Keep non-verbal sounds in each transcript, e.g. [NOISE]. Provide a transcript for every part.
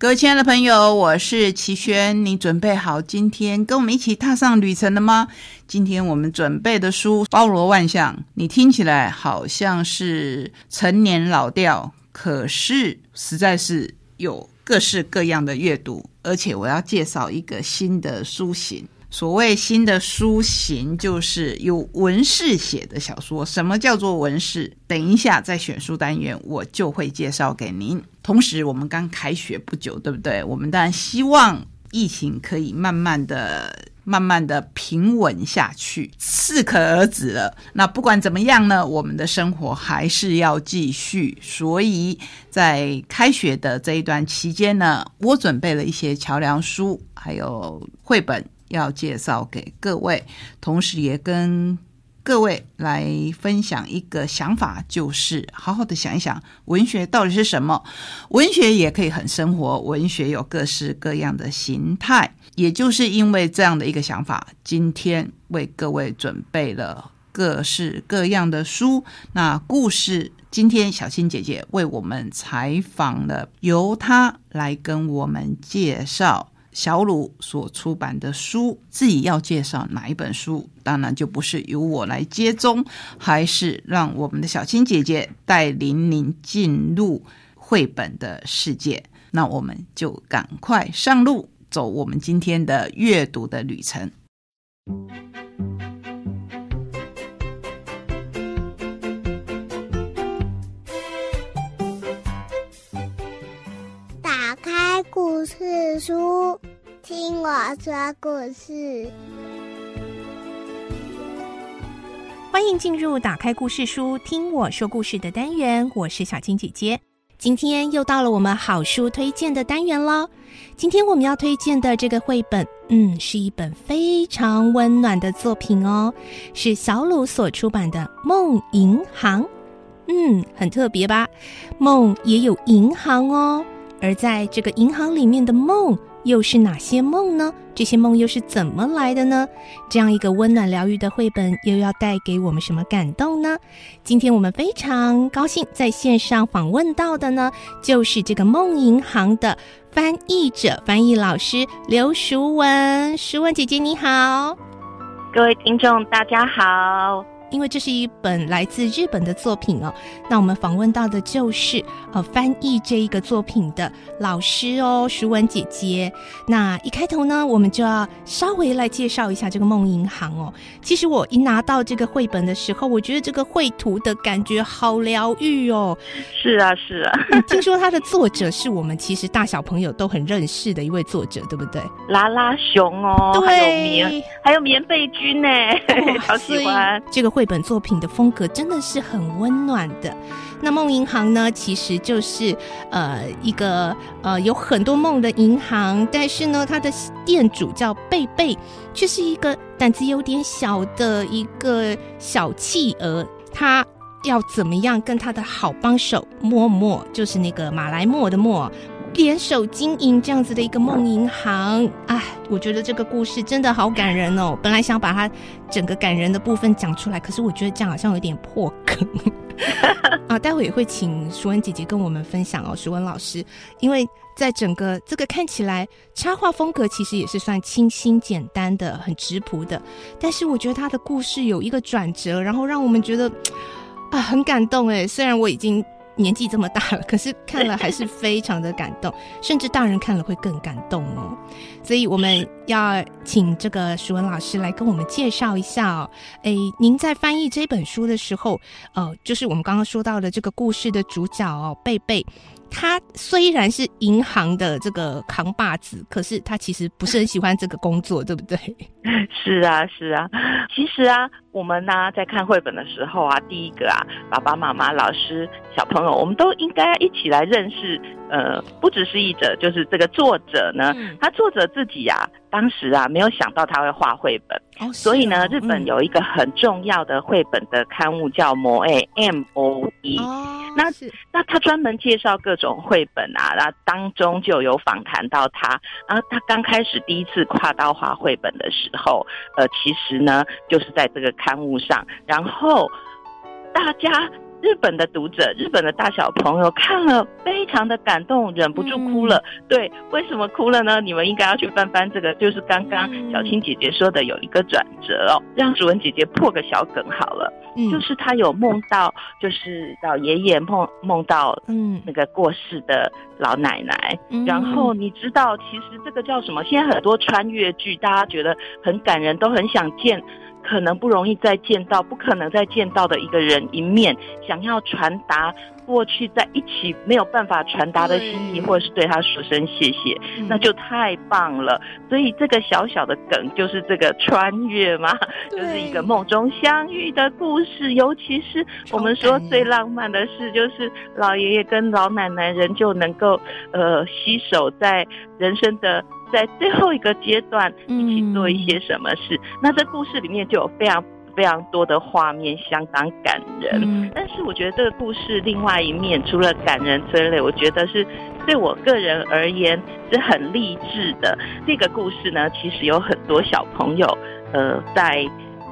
各位亲爱的朋友，我是齐轩，你准备好今天跟我们一起踏上旅程了吗？今天我们准备的书包罗万象，你听起来好像是陈年老调，可是实在是有各式各样的阅读，而且我要介绍一个新的书型。所谓新的书型，就是有文士写的小说。什么叫做文士？等一下在选书单元，我就会介绍给您。同时，我们刚开学不久，对不对？我们当然希望疫情可以慢慢的、慢慢的平稳下去，适可而止了。那不管怎么样呢，我们的生活还是要继续。所以在开学的这一段期间呢，我准备了一些桥梁书，还有绘本。要介绍给各位，同时也跟各位来分享一个想法，就是好好的想一想，文学到底是什么？文学也可以很生活，文学有各式各样的形态。也就是因为这样的一个想法，今天为各位准备了各式各样的书。那故事，今天小青姐姐为我们采访了，由她来跟我们介绍。小鲁所出版的书，自己要介绍哪一本书，当然就不是由我来接中，还是让我们的小青姐姐带领您进入绘本的世界。那我们就赶快上路，走我们今天的阅读的旅程。书，听我说故事。欢迎进入打开故事书，听我说故事的单元。我是小青姐姐，今天又到了我们好书推荐的单元喽。今天我们要推荐的这个绘本，嗯，是一本非常温暖的作品哦，是小鲁所出版的《梦银行》。嗯，很特别吧？梦也有银行哦。而在这个银行里面的梦又是哪些梦呢？这些梦又是怎么来的呢？这样一个温暖疗愈的绘本又要带给我们什么感动呢？今天我们非常高兴在线上访问到的呢，就是这个梦银行的翻译者、翻译老师刘淑文。淑文姐姐你好，各位听众大家好。因为这是一本来自日本的作品哦，那我们访问到的就是呃翻译这一个作品的老师哦，淑文姐姐。那一开头呢，我们就要稍微来介绍一下这个梦银行哦。其实我一拿到这个绘本的时候，我觉得这个绘图的感觉好疗愈哦。是啊，是啊。听说它的作者是我们其实大小朋友都很认识的一位作者，对不对？拉拉熊哦，还有棉，还有棉被君呢，[LAUGHS] 好喜欢这个绘。绘本作品的风格真的是很温暖的。那梦银行呢，其实就是呃一个呃有很多梦的银行，但是呢，它的店主叫贝贝，却是一个胆子有点小的一个小企鹅。他要怎么样跟他的好帮手默默，就是那个马来莫的莫。联手经营这样子的一个梦银行，哎，我觉得这个故事真的好感人哦。本来想把它整个感人的部分讲出来，可是我觉得这样好像有点破梗 [LAUGHS] 啊。待会也会请淑文姐姐跟我们分享哦，淑文老师，因为在整个这个看起来插画风格其实也是算清新简单的、很直朴的，但是我觉得他的故事有一个转折，然后让我们觉得啊很感动哎。虽然我已经。年纪这么大了，[LAUGHS] 可是看了还是非常的感动，[LAUGHS] 甚至大人看了会更感动哦。所以我们要请这个舒文老师来跟我们介绍一下哦。诶，您在翻译这本书的时候，呃，就是我们刚刚说到的这个故事的主角哦，贝贝。他虽然是银行的这个扛把子，可是他其实不是很喜欢这个工作，对不对？是啊，是啊。其实啊，我们呢在看绘本的时候啊，第一个啊，爸爸妈妈、老师、小朋友，我们都应该一起来认识。呃，不只是译者，就是这个作者呢。他作者自己呀，当时啊没有想到他会画绘本，所以呢，日本有一个很重要的绘本的刊物叫《摩 A M O E》。那那他专门介绍各种绘本啊，那当中就有访谈到他。然后他刚开始第一次跨刀画绘本的时候，呃，其实呢就是在这个刊物上，然后大家。日本的读者、日本的大小朋友看了非常的感动，忍不住哭了。对，为什么哭了呢？你们应该要去翻翻这个，就是刚刚小青姐姐说的有一个转折哦。让主文姐姐破个小梗好了，嗯就是她有梦到，就是老爷爷梦梦到嗯那个过世的老奶奶，然后你知道其实这个叫什么？现在很多穿越剧，大家觉得很感人，都很想见。可能不容易再见到，不可能再见到的一个人一面，想要传达过去在一起没有办法传达的心意，或者是对他说声谢谢，那就太棒了。所以这个小小的梗就是这个穿越嘛，就是一个梦中相遇的故事。尤其是我们说最浪漫的事，就是老爷爷跟老奶奶仍旧能够呃携手在人生的。在最后一个阶段，一起做一些什么事？那这故事里面就有非常非常多的画面，相当感人。但是我觉得这个故事另外一面，除了感人催泪，我觉得是对我个人而言是很励志的。这个故事呢，其实有很多小朋友，呃，在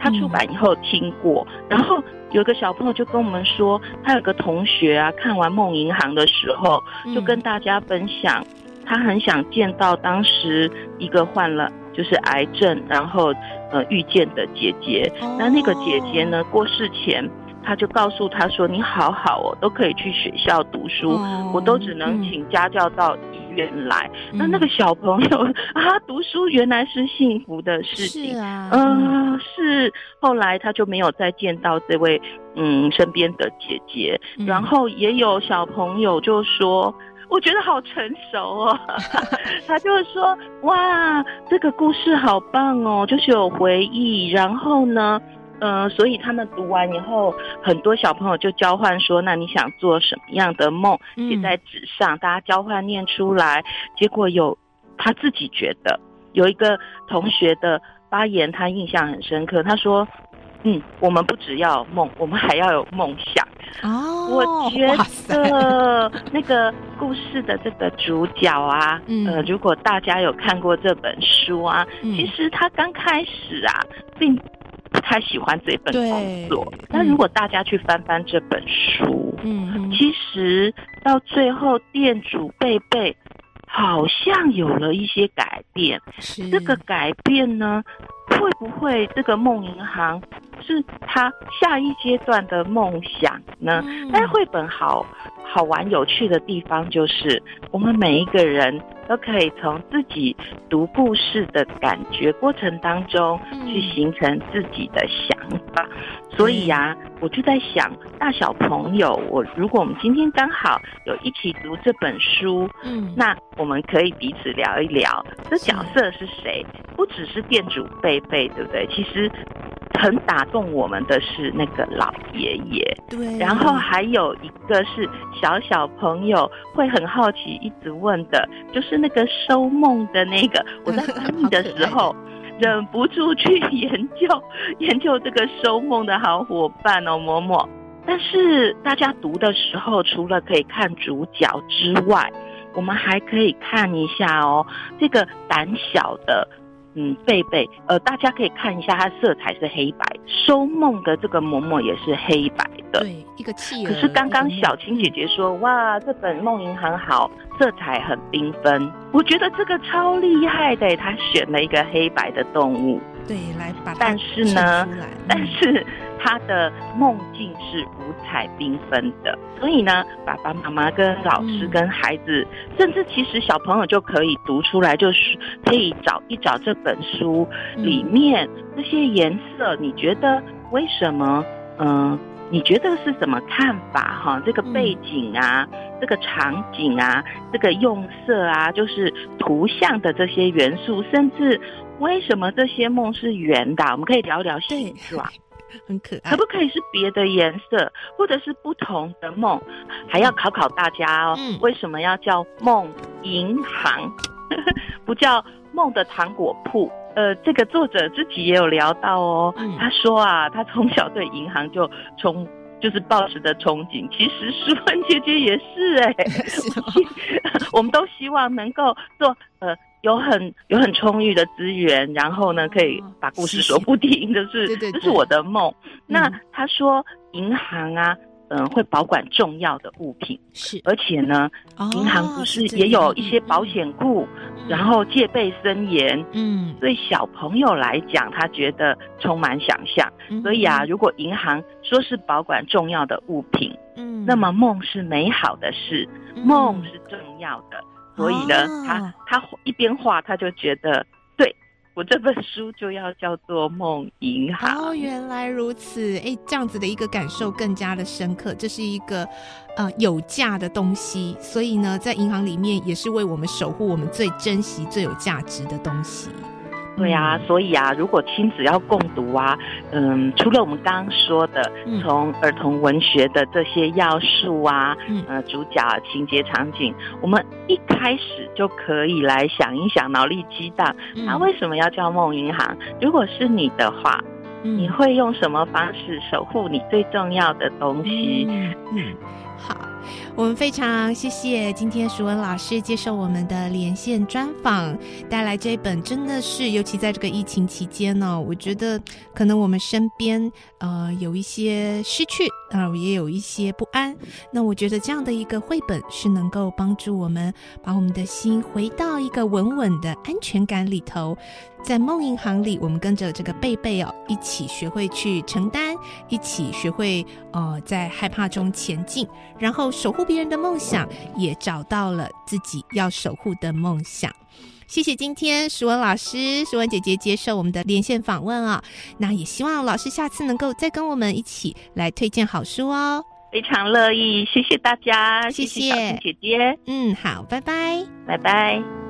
他出版以后听过。然后有个小朋友就跟我们说，他有个同学啊，看完《梦银行》的时候，就跟大家分享。他很想见到当时一个患了就是癌症，然后呃遇见的姐姐。那那个姐姐呢过世前，他就告诉他说：“你好好哦，都可以去学校读书，我都只能请家教到医院来。”那那个小朋友啊，读书原来是幸福的事情啊。嗯，是。后来他就没有再见到这位嗯身边的姐姐。然后也有小朋友就说。我觉得好成熟哦，[LAUGHS] 他就是说，哇，这个故事好棒哦，就是有回忆。然后呢，嗯，所以他们读完以后，很多小朋友就交换说，那你想做什么样的梦？写在纸上，大家交换念出来。结果有他自己觉得有一个同学的发言，他印象很深刻。他说。嗯，我们不只要梦，我们还要有梦想。哦，我觉得那个故事的这个主角啊，呃，如果大家有看过这本书啊，其实他刚开始啊，并不太喜欢这本工作。那如果大家去翻翻这本书，嗯，其实到最后，店主贝贝好像有了一些改变。这个改变呢？会不会这个梦银行是他下一阶段的梦想呢？但绘本好好玩有趣的地方就是，我们每一个人都可以从自己读故事的感觉过程当中，去形成自己的想法。所以呀，我就在想，大小朋友，我如果我们今天刚好有一起读这本书，嗯，那我们可以彼此聊一聊，这角色是谁？不只是店主贝贝，对不对？其实很打动我们的是那个老爷爷，对。然后还有一个是小小朋友会很好奇，一直问的，就是那个收梦的那个。[LAUGHS] 我在翻译的时候。忍不住去研究 [LAUGHS] 研究这个收梦的好伙伴哦，嬷嬷。但是大家读的时候，除了可以看主角之外，我们还可以看一下哦，这个胆小的。嗯，贝贝，呃，大家可以看一下，它色彩是黑白。收梦的这个嬷嬷也是黑白的，对，一个气可是刚刚小青姐姐说，哇，这本梦银行好，色彩很缤纷。我觉得这个超厉害的，她选了一个黑白的动物。对，来把但是呢，但是他的梦境是五彩缤纷的，所以呢，爸爸妈妈跟老师跟孩子，甚至其实小朋友就可以读出来，就是可以找一找这本书里面这些颜色，你觉得为什么？嗯，你觉得是什么看法？哈，这个背景啊，这个场景啊，这个用色啊，就是图像的这些元素，甚至。为什么这些梦是圆的？我们可以聊聊形状，很可爱。可不可以是别的颜色，或者是不同的梦？还要考考大家哦。为什么要叫梦银行，[LAUGHS] 不叫梦的糖果铺？呃，这个作者自己也有聊到哦。他说啊，他从小对银行就从就是抱持的憧憬。其实舒文 [LAUGHS] 姐姐也是哎，[LAUGHS] 我们都希望能够做呃。有很有很充裕的资源，然后呢，可以把故事说不停的是，这是我的梦。那他说银行啊，嗯，会保管重要的物品，是，而且呢，哦银行不是也有一些保险库，嗯。然后戒备森严。嗯，对小朋友来讲，他觉得充满想象。嗯所以啊，，如果银行说是保管重要的物品，嗯。那么梦是美好的事，梦是重要的。所以呢，哦他他一边画，他就觉得，对我这本书就要叫做《梦银行》。哦，原来如此，哎，这样子的一个感受更加的深刻。这是一个呃有价的东西，所以呢，在银行里面也是为我们守护我们最珍惜、最有价值的东西。对啊，所以啊，如果亲子要共读啊，嗯，除了我们刚刚说的，嗯。从儿童文学的这些要素啊，嗯。呃，主角、情节、场景，我们一开始就可以来想一想，脑力激荡，嗯。它为什么要叫梦银行？如果是你的话，嗯。你会用什么方式守护你最重要的东西？嗯嗯，好，我们非常谢谢今天淑文老师接受我们的连线专访，带来这一本真的是，尤其在这个疫情期间呢，我觉得可能我们身边呃有一些失去，呃也有一些不安。那我觉得这样的一个绘本是能够帮助我们把我们的心回到一个稳稳的安全感里头。在梦银行里，我们跟着这个贝贝哦，一起学会去承担，一起学会呃在害怕中前进，然后守护别人的梦想，也找到了自己要守护的梦想。谢谢今天舒文老师、舒文姐姐接受我们的连线访问啊，那也希望老师下次能够再跟我们一起来推荐好书哦。非常乐意，谢谢大家，谢谢姐姐，嗯，好，拜拜。拜拜。